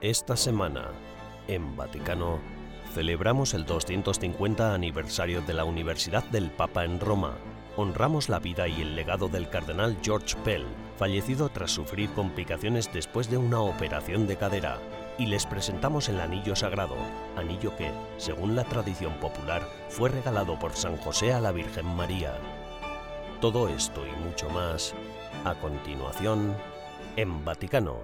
Esta semana, en Vaticano, celebramos el 250 aniversario de la Universidad del Papa en Roma. Honramos la vida y el legado del cardenal George Pell, fallecido tras sufrir complicaciones después de una operación de cadera, y les presentamos el anillo sagrado, anillo que, según la tradición popular, fue regalado por San José a la Virgen María. Todo esto y mucho más, a continuación, en Vaticano.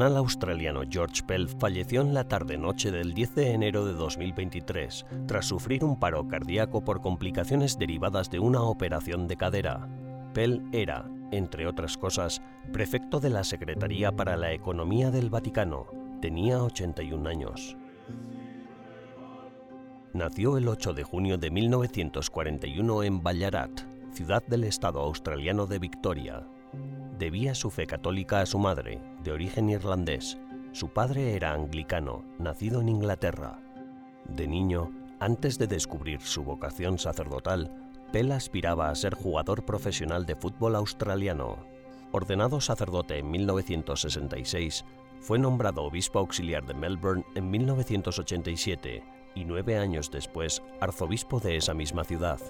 Cardenal australiano George Pell falleció en la tarde-noche del 10 de enero de 2023 tras sufrir un paro cardíaco por complicaciones derivadas de una operación de cadera. Pell era, entre otras cosas, prefecto de la Secretaría para la Economía del Vaticano. Tenía 81 años. Nació el 8 de junio de 1941 en Ballarat, ciudad del estado australiano de Victoria. Debía su fe católica a su madre, de origen irlandés. Su padre era anglicano, nacido en Inglaterra. De niño, antes de descubrir su vocación sacerdotal, Pell aspiraba a ser jugador profesional de fútbol australiano. Ordenado sacerdote en 1966, fue nombrado obispo auxiliar de Melbourne en 1987 y nueve años después arzobispo de esa misma ciudad.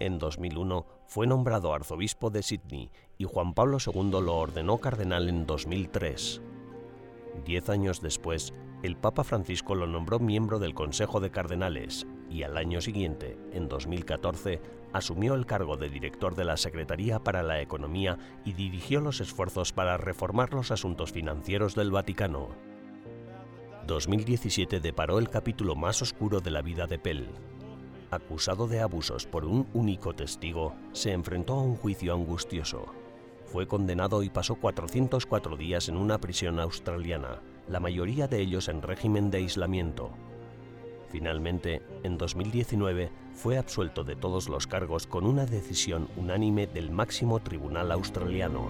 En 2001 fue nombrado arzobispo de Sydney y Juan Pablo II lo ordenó cardenal en 2003. Diez años después, el Papa Francisco lo nombró miembro del Consejo de Cardenales y al año siguiente, en 2014, asumió el cargo de director de la Secretaría para la Economía y dirigió los esfuerzos para reformar los asuntos financieros del Vaticano. 2017 deparó el capítulo más oscuro de la vida de Pell. Acusado de abusos por un único testigo, se enfrentó a un juicio angustioso. Fue condenado y pasó 404 días en una prisión australiana, la mayoría de ellos en régimen de aislamiento. Finalmente, en 2019, fue absuelto de todos los cargos con una decisión unánime del máximo tribunal australiano.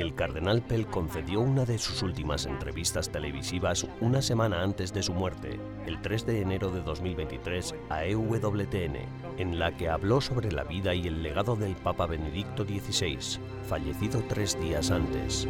El cardenal Pell concedió una de sus últimas entrevistas televisivas una semana antes de su muerte, el 3 de enero de 2023, a EWTN, en la que habló sobre la vida y el legado del Papa Benedicto XVI, fallecido tres días antes.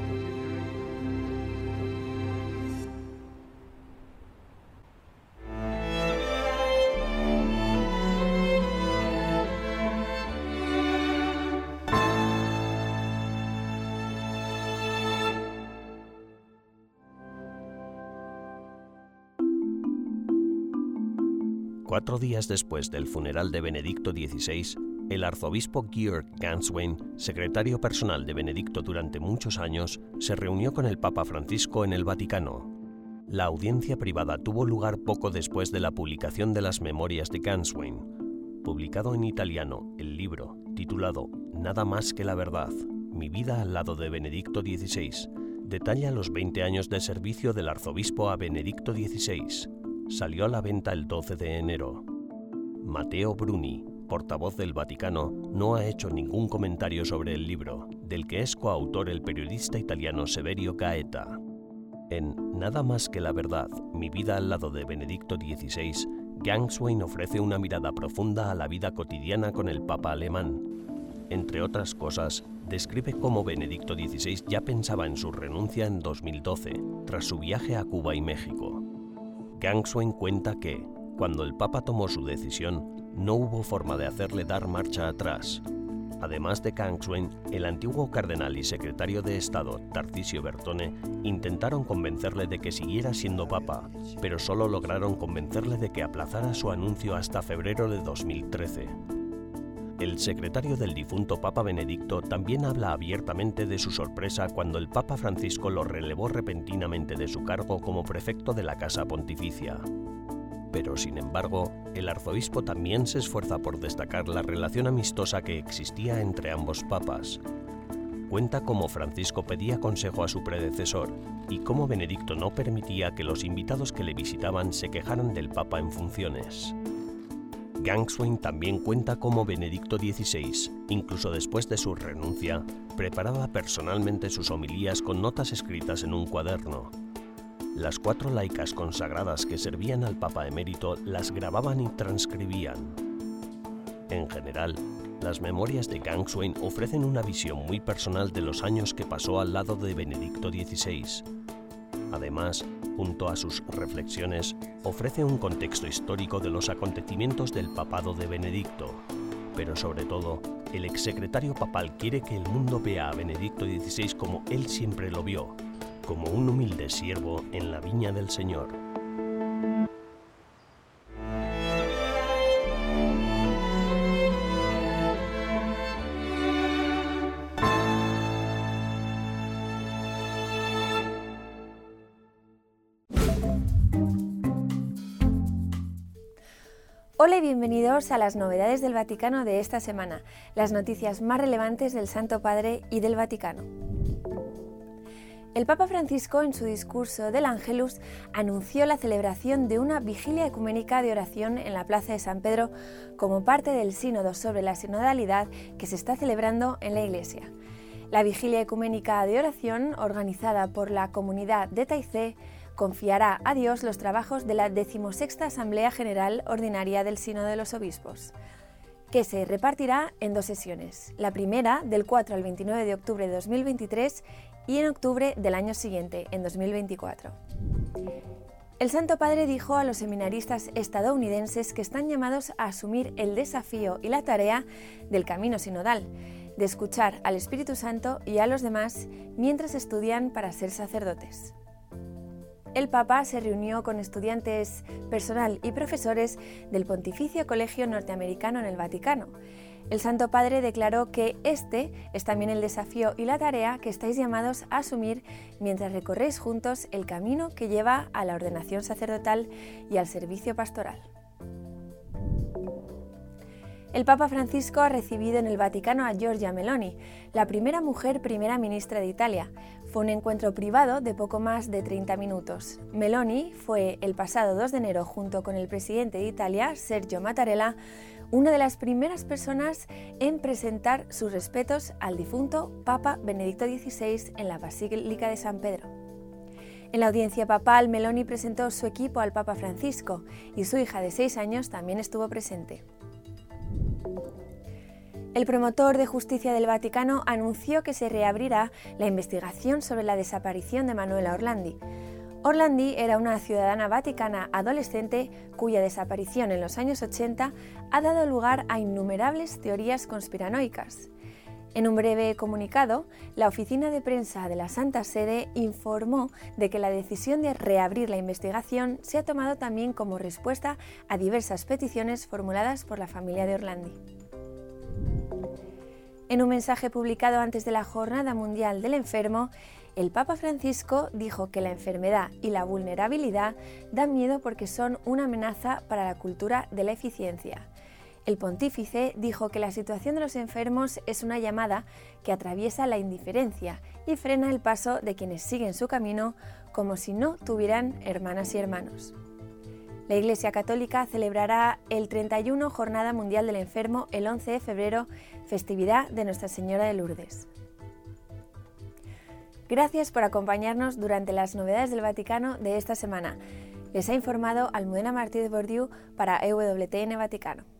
Cuatro días después del funeral de Benedicto XVI, el arzobispo Georg Ganswein, secretario personal de Benedicto durante muchos años, se reunió con el Papa Francisco en el Vaticano. La audiencia privada tuvo lugar poco después de la publicación de las memorias de Ganswein. Publicado en italiano, el libro, titulado Nada más que la verdad, mi vida al lado de Benedicto XVI, detalla los 20 años de servicio del arzobispo a Benedicto XVI, salió a la venta el 12 de enero. Matteo Bruni, portavoz del Vaticano, no ha hecho ningún comentario sobre el libro, del que es coautor el periodista italiano Severio Gaeta. En Nada más que la verdad, mi vida al lado de Benedicto XVI, Gangswein ofrece una mirada profunda a la vida cotidiana con el Papa alemán. Entre otras cosas, describe cómo Benedicto XVI ya pensaba en su renuncia en 2012, tras su viaje a Cuba y México. Gangswein cuenta que, cuando el Papa tomó su decisión, no hubo forma de hacerle dar marcha atrás. Además de Gangswein, el antiguo cardenal y secretario de Estado, Tarcisio Bertone, intentaron convencerle de que siguiera siendo papa, pero solo lograron convencerle de que aplazara su anuncio hasta febrero de 2013. El secretario del difunto Papa Benedicto también habla abiertamente de su sorpresa cuando el Papa Francisco lo relevó repentinamente de su cargo como prefecto de la Casa Pontificia. Pero sin embargo, el arzobispo también se esfuerza por destacar la relación amistosa que existía entre ambos papas. Cuenta cómo Francisco pedía consejo a su predecesor y cómo Benedicto no permitía que los invitados que le visitaban se quejaran del papa en funciones. Gangswain también cuenta cómo Benedicto XVI, incluso después de su renuncia, preparaba personalmente sus homilías con notas escritas en un cuaderno, las cuatro laicas consagradas que servían al Papa emérito las grababan y transcribían. En general, las memorias de Gangswain ofrecen una visión muy personal de los años que pasó al lado de Benedicto XVI. Además, junto a sus reflexiones, ofrece un contexto histórico de los acontecimientos del papado de Benedicto. Pero sobre todo, el exsecretario papal quiere que el mundo vea a Benedicto XVI como él siempre lo vio, como un humilde siervo en la viña del Señor. Hola y bienvenidos a las novedades del Vaticano de esta semana, las noticias más relevantes del Santo Padre y del Vaticano. El Papa Francisco, en su discurso del Angelus, anunció la celebración de una vigilia ecuménica de oración en la Plaza de San Pedro como parte del sínodo sobre la sinodalidad que se está celebrando en la Iglesia. La vigilia ecuménica de oración, organizada por la comunidad de Taizé, confiará a Dios los trabajos de la decimosexta Asamblea General Ordinaria del Sínodo de los Obispos que se repartirá en dos sesiones. La primera, del 4 al 29 de octubre de 2023, y en octubre del año siguiente, en 2024. El Santo Padre dijo a los seminaristas estadounidenses que están llamados a asumir el desafío y la tarea del camino sinodal, de escuchar al Espíritu Santo y a los demás mientras estudian para ser sacerdotes. El Papa se reunió con estudiantes, personal y profesores del Pontificio Colegio Norteamericano en el Vaticano el Santo Padre declaró que este es también el desafío y la tarea que estáis llamados a asumir mientras recorréis juntos el camino que lleva a la ordenación sacerdotal y al servicio pastoral. El Papa Francisco ha recibido en el Vaticano a Giorgia Meloni, la primera mujer primera ministra de Italia. Fue un encuentro privado de poco más de 30 minutos. Meloni fue el pasado 2 de enero junto con el presidente de Italia, Sergio Mattarella, una de las primeras personas en presentar sus respetos al difunto Papa Benedicto XVI en la Basílica de San Pedro. En la audiencia papal, Meloni presentó su equipo al Papa Francisco y su hija de seis años también estuvo presente. El promotor de justicia del Vaticano anunció que se reabrirá la investigación sobre la desaparición de Manuela Orlandi. Orlandi era una ciudadana vaticana adolescente cuya desaparición en los años 80 ha dado lugar a innumerables teorías conspiranoicas. En un breve comunicado, la oficina de prensa de la Santa Sede informó de que la decisión de reabrir la investigación se ha tomado también como respuesta a diversas peticiones formuladas por la familia de Orlandi. En un mensaje publicado antes de la Jornada Mundial del Enfermo, el Papa Francisco dijo que la enfermedad y la vulnerabilidad dan miedo porque son una amenaza para la cultura de la eficiencia. El pontífice dijo que la situación de los enfermos es una llamada que atraviesa la indiferencia y frena el paso de quienes siguen su camino como si no tuvieran hermanas y hermanos. La Iglesia Católica celebrará el 31 Jornada Mundial del Enfermo el 11 de febrero, festividad de Nuestra Señora de Lourdes. Gracias por acompañarnos durante las novedades del Vaticano de esta semana. Les ha informado Almudena Martí de Bordiú para EWTN Vaticano.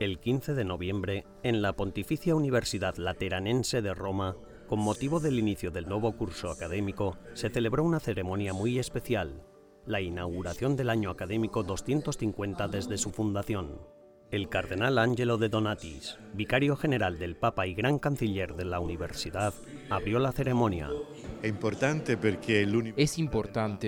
El 15 de noviembre, en la Pontificia Universidad Lateranense de Roma, Con motivo del inicio del nuevo curso académico, se celebró una ceremonia muy especial, la inauguración del año académico 250 desde su fundación. El cardenal Angelo de Donatis, vicario general del Papa y gran canciller de la universidad, abrió la ceremonia. Es importante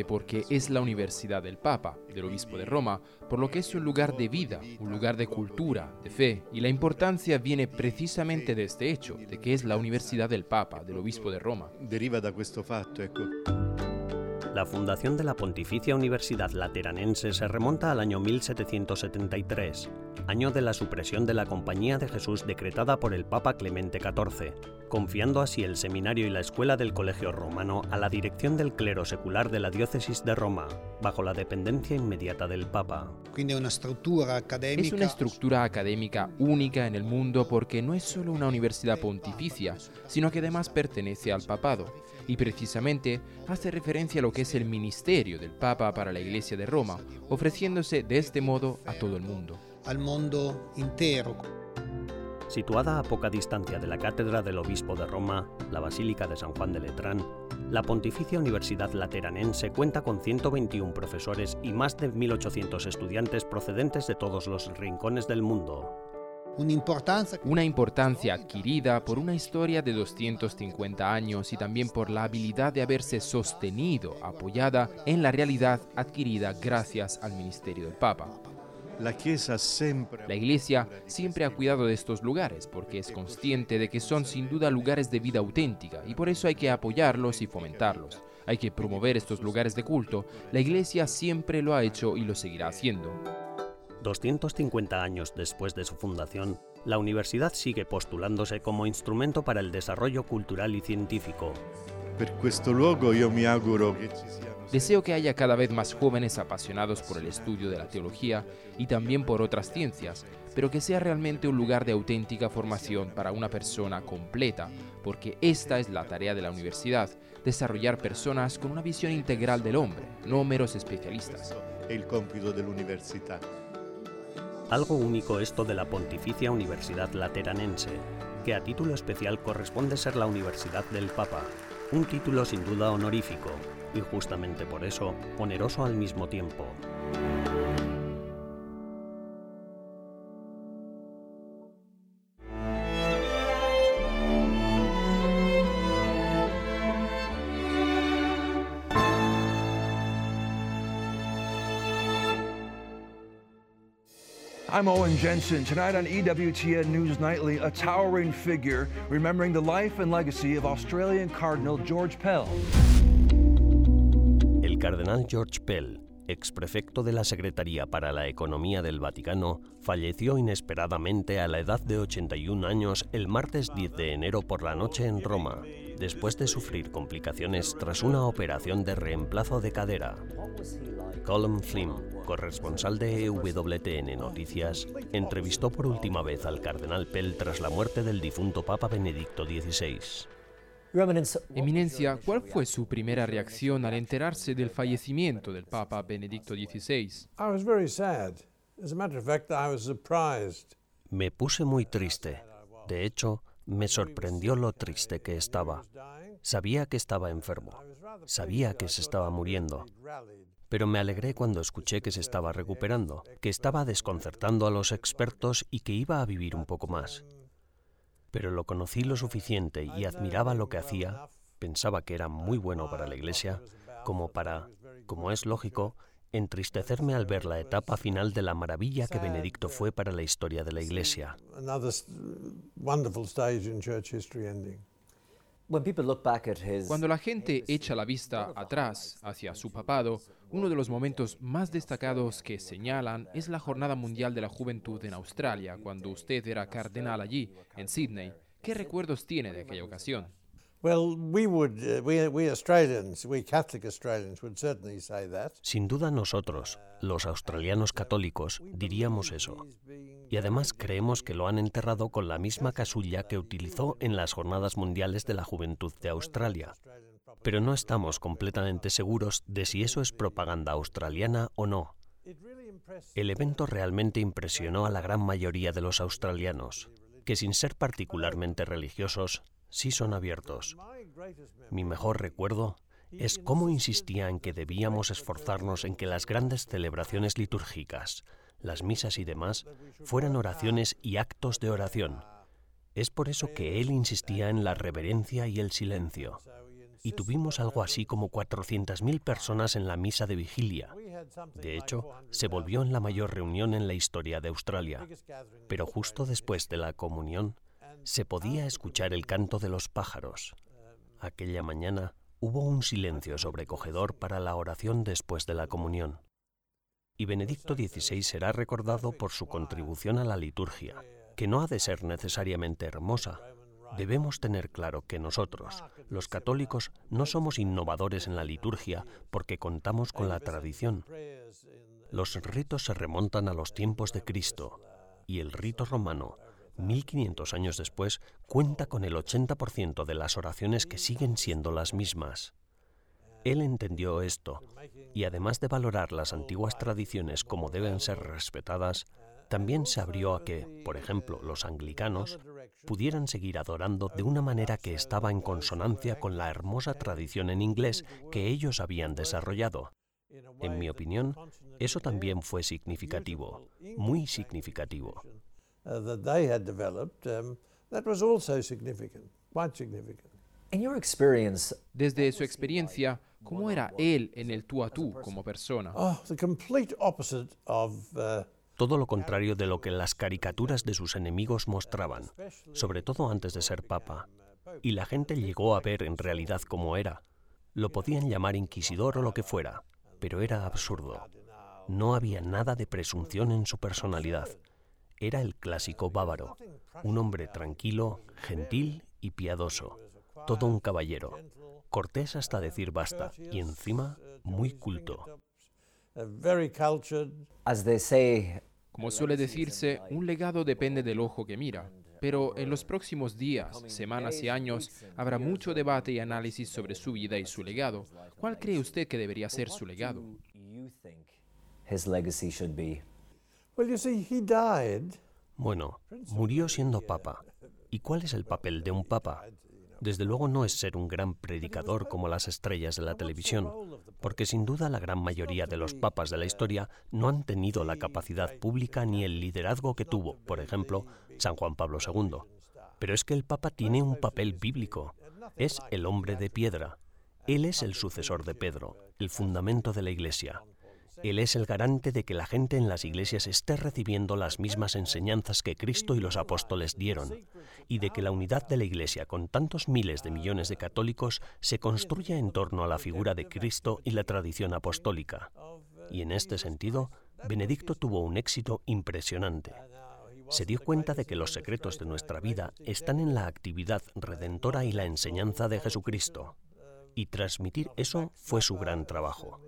porque es la universidad del Papa, del Obispo de Roma, por lo que es un lugar de vida, un lugar de cultura, de fe, y la importancia viene precisamente de este hecho, de que es la universidad del Papa, del Obispo de Roma. Deriva da questo fatto, ecco. La fundación de la Pontificia Universidad Lateranense se remonta al año 1773, año de la supresión de la Compañía de Jesús decretada por el Papa Clemente XIV, confiando así el seminario y la escuela del Colegio Romano a la dirección del clero secular de la diócesis de Roma, bajo la dependencia inmediata del Papa. Es una estructura académica única en el mundo porque no es solo una universidad pontificia, sino que además pertenece al papado y precisamente hace referencia a lo que es el ministerio del Papa para la Iglesia de Roma, ofreciéndose de este modo a todo el mundo. Al mundo entero. Situada a poca distancia de la Cátedra del Obispo de Roma, la Basílica de San Juan de Letrán, la Pontificia Universidad Lateranense cuenta con 121 profesores y más de 1.800 estudiantes procedentes de todos los rincones del mundo. Una importancia adquirida por una historia de 250 años y también por la habilidad de haberse sostenido, apoyada en la realidad adquirida gracias al ministerio del Papa. La Iglesia siempre... La Iglesia siempre ha cuidado de estos lugares porque es consciente de que son sin duda lugares de vida auténtica y por eso hay que apoyarlos y fomentarlos. Hay que promover estos lugares de culto. La Iglesia siempre lo ha hecho y lo seguirá haciendo. 250 años después de su fundación, la universidad sigue postulándose como instrumento para el desarrollo cultural y científico. Deseo que haya cada vez más jóvenes apasionados por el estudio de la teología y también por otras ciencias, pero que sea realmente un lugar de auténtica formación para una persona completa, porque esta es la tarea de la universidad, desarrollar personas con una visión integral del hombre, no meros especialistas. El cómputo de la universidad. Algo único esto de la Pontificia Universidad Lateranense, que a título especial corresponde ser la Universidad del Papa, un título sin duda honorífico, y justamente por eso oneroso al mismo tiempo. I'm Owen Jensen. Tonight on EWTN News Nightly, a towering figure remembering the life and legacy of Australian Cardinal George Pell. El cardenal George Pell, ex prefecto de la Secretaría para la Economía del Vaticano, falleció inesperadamente a la edad de 81 años el martes 10 de enero por la noche en Roma, después de sufrir complicaciones tras una operación de reemplazo de cadera. Colin Flynn, corresponsal de EWTN Noticias, entrevistó por última vez al cardenal Pell tras la muerte del difunto Papa Benedicto XVI. Eminencia, ¿cuál fue su primera reacción al enterarse del fallecimiento del Papa Benedicto XVI? Me puse muy triste. De hecho, me sorprendió lo triste que estaba. Sabía que estaba enfermo. Sabía que se estaba muriendo pero me alegré cuando escuché que se estaba recuperando, que estaba desconcertando a los expertos y que iba a vivir un poco más. Pero lo conocí lo suficiente y admiraba lo que hacía, pensaba que era muy bueno para la Iglesia, como para, como es lógico, entristecerme al ver la etapa final de la maravilla que Benedicto fue para la historia de la Iglesia. Cuando la gente echa la vista atrás hacia su papado, uno de los momentos más destacados que señalan es la Jornada Mundial de la Juventud en Australia, cuando usted era cardenal allí, en Sydney. ¿Qué recuerdos tiene de aquella ocasión? Sin duda nosotros, los australianos católicos, diríamos eso. Y además creemos que lo han enterrado con la misma casulla que utilizó en las Jornadas Mundiales de la Juventud de Australia. Pero no estamos completamente seguros de si eso es propaganda australiana o no. El evento realmente impresionó a la gran mayoría de los australianos, que sin ser particularmente religiosos, sí son abiertos. Mi mejor recuerdo es cómo insistía en que debíamos esforzarnos en que las grandes celebraciones litúrgicas, las misas y demás, fueran oraciones y actos de oración. Es por eso que él insistía en la reverencia y el silencio. Y tuvimos algo así como 400.000 personas en la misa de vigilia. De hecho, se volvió en la mayor reunión en la historia de Australia. Pero justo después de la comunión, se podía escuchar el canto de los pájaros. Aquella mañana hubo un silencio sobrecogedor para la oración después de la comunión. Y Benedicto XVI será recordado por su contribución a la liturgia, que no ha de ser necesariamente hermosa. Debemos tener claro que nosotros, los católicos, no somos innovadores en la liturgia porque contamos con la tradición. Los ritos se remontan a los tiempos de Cristo y el rito romano 1500 años después, cuenta con el 80% de las oraciones que siguen siendo las mismas. Él entendió esto, y además de valorar las antiguas tradiciones como deben ser respetadas, también se abrió a que, por ejemplo, los anglicanos pudieran seguir adorando de una manera que estaba en consonancia con la hermosa tradición en inglés que ellos habían desarrollado. En mi opinión, eso también fue significativo, muy significativo. Uh, Desde su experiencia, ¿cómo era él en el tú a tú como persona? Todo lo contrario de lo que las caricaturas de sus enemigos mostraban, sobre todo antes de ser papa. Y la gente llegó a ver en realidad cómo era. Lo podían llamar inquisidor o lo que fuera, pero era absurdo. No había nada de presunción en su personalidad. Era el clásico bávaro, un hombre tranquilo, gentil y piadoso, todo un caballero, cortés hasta decir basta y encima muy culto. Como suele decirse, un legado depende del ojo que mira. Pero en los próximos días, semanas y años habrá mucho debate y análisis sobre su vida y su legado. ¿Cuál cree usted que debería ser su legado? Bueno, murió siendo papa. ¿Y cuál es el papel de un papa? Desde luego no es ser un gran predicador como las estrellas de la televisión, porque sin duda la gran mayoría de los papas de la historia no han tenido la capacidad pública ni el liderazgo que tuvo, por ejemplo, San Juan Pablo II. Pero es que el papa tiene un papel bíblico. Es el hombre de piedra. Él es el sucesor de Pedro, el fundamento de la Iglesia. Él es el garante de que la gente en las iglesias esté recibiendo las mismas enseñanzas que Cristo y los apóstoles dieron, y de que la unidad de la Iglesia con tantos miles de millones de católicos se construya en torno a la figura de Cristo y la tradición apostólica. Y en este sentido, Benedicto tuvo un éxito impresionante. Se dio cuenta de que los secretos de nuestra vida están en la actividad redentora y la enseñanza de Jesucristo. Y transmitir eso fue su gran trabajo.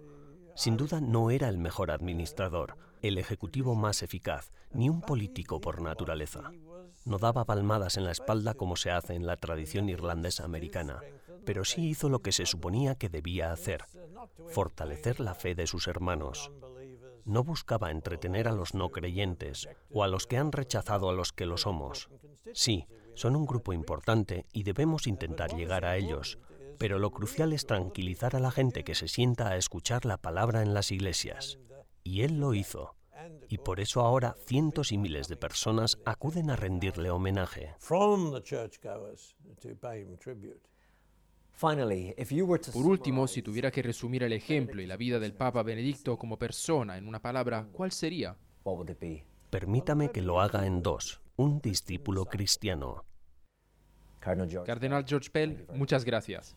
Sin duda no era el mejor administrador, el ejecutivo más eficaz, ni un político por naturaleza. No daba palmadas en la espalda como se hace en la tradición irlandesa americana, pero sí hizo lo que se suponía que debía hacer, fortalecer la fe de sus hermanos. No buscaba entretener a los no creyentes o a los que han rechazado a los que lo somos. Sí, son un grupo importante y debemos intentar llegar a ellos, pero lo crucial es tranquilizar a la gente que se sienta a escuchar la palabra en las iglesias. Y él lo hizo. Y por eso ahora cientos y miles de personas acuden a rendirle homenaje. Por último, si tuviera que resumir el ejemplo y la vida del Papa Benedicto como persona en una palabra, ¿cuál sería? Permítame que lo haga en dos. Un discípulo cristiano. Cardenal George Pell, muchas gracias.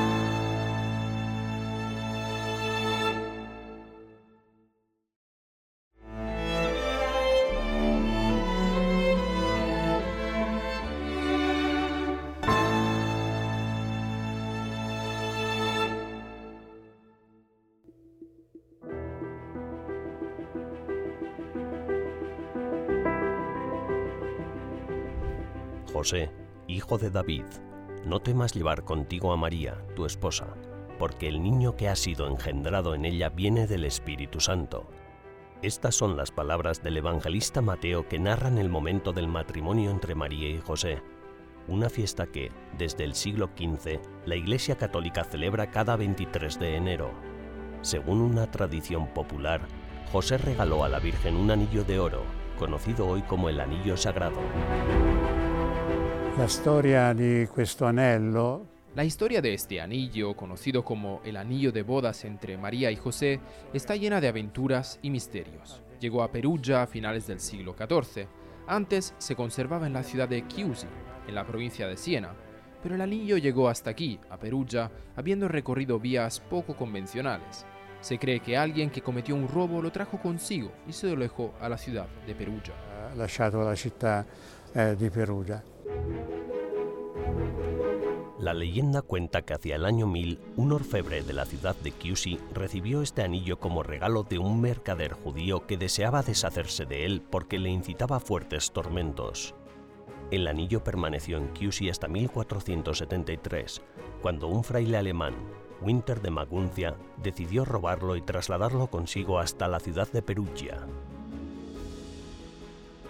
José, hijo de David, no temas llevar contigo a María, tu esposa, porque el niño que ha sido engendrado en ella viene del Espíritu Santo. Estas son las palabras del evangelista Mateo que narran el momento del matrimonio entre María y José, una fiesta que, desde el siglo XV, la Iglesia Católica celebra cada 23 de enero. Según una tradición popular, José regaló a la Virgen un anillo de oro, conocido hoy como el anillo sagrado. La storia di questo anello La historia de este anillo, conocido como el anillo de bodas entre María y José, está llena de aventuras y misterios. Llegó a Perugia a finales del siglo XIV. Antes se conservaba en la ciudad de Chiusi, en la provincia de Siena, pero el anillo llegó hasta aquí, a Perugia, habiendo recorrido vías poco convencionales. Se cree que alguien que cometió un robo lo trajo consigo y se lo dejó a la ciudad de Perugia. ha lasciato la città eh, di Perugia. La leyenda cuenta que hacia el año 1000, un orfebre de la ciudad de Chiusi recibió este anillo como regalo de un mercader judío que deseaba deshacerse de él porque le incitaba fuertes tormentos. El anillo permaneció en Chiusi hasta 1473, cuando un fraile alemán, Winter de Maguncia, decidió robarlo y trasladarlo consigo hasta la ciudad de Perugia.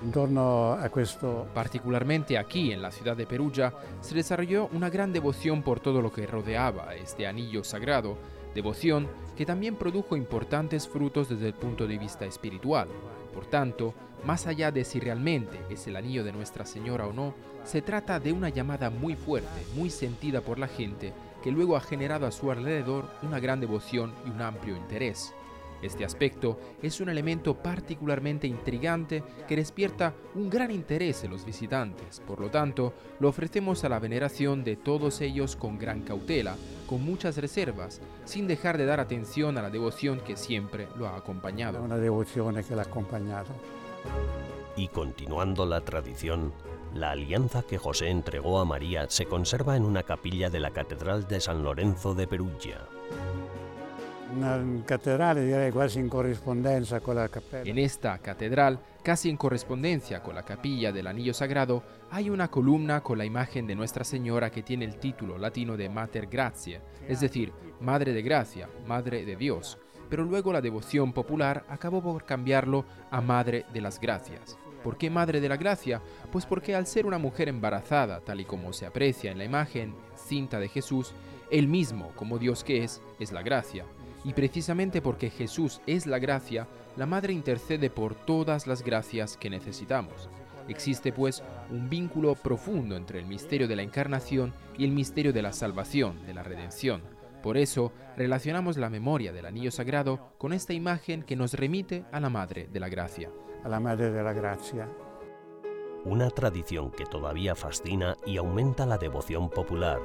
Intorno a questo Particularmente aquí, en la ciudad de Perugia, se desarrolló una gran devoción por todo lo que rodeaba este anillo sagrado, devoción que también produjo importantes frutos desde el punto de vista espiritual. Por tanto, más allá de si realmente es el anillo de Nuestra Señora o no, se trata de una llamada muy fuerte, muy sentida por la gente, que luego ha generado a su alrededor una gran devoción y un amplio interés. Este aspecto es un elemento particularmente intrigante que despierta un gran interés en los visitantes, por lo tanto, lo ofrecemos a la veneración de todos ellos con gran cautela, con muchas reservas, sin dejar de dar atención a la devoción que siempre lo ha acompañado. una devozione che l'ha accompagnato. Y continuando la tradición, la alianza que José entregó a María se conserva en una capilla de la Catedral de San Lorenzo de Perugia. En esta catedral, casi en correspondencia con la capilla del Anillo Sagrado, hay una columna con la imagen de Nuestra Señora que tiene el título latino de Mater Gratiae, es decir, Madre de Gracia, Madre de Dios, pero luego la devoción popular acabó por cambiarlo a Madre de las Gracias. ¿Por qué Madre de la Gracia? Pues porque al ser una mujer embarazada, tal y como se aprecia en la imagen cinta de Jesús, él mismo, como Dios que es, es la gracia. Y precisamente porque Jesús es la gracia, la Madre intercede por todas las gracias que necesitamos. Existe pues un vínculo profundo entre el misterio de la encarnación y el misterio de la salvación, de la redención. Por eso relacionamos la memoria del anillo sagrado con esta imagen que nos remite a la Madre de la Gracia. alla Madre della Grazia. Una tradición que todavía fascina y aumenta la devoción popular,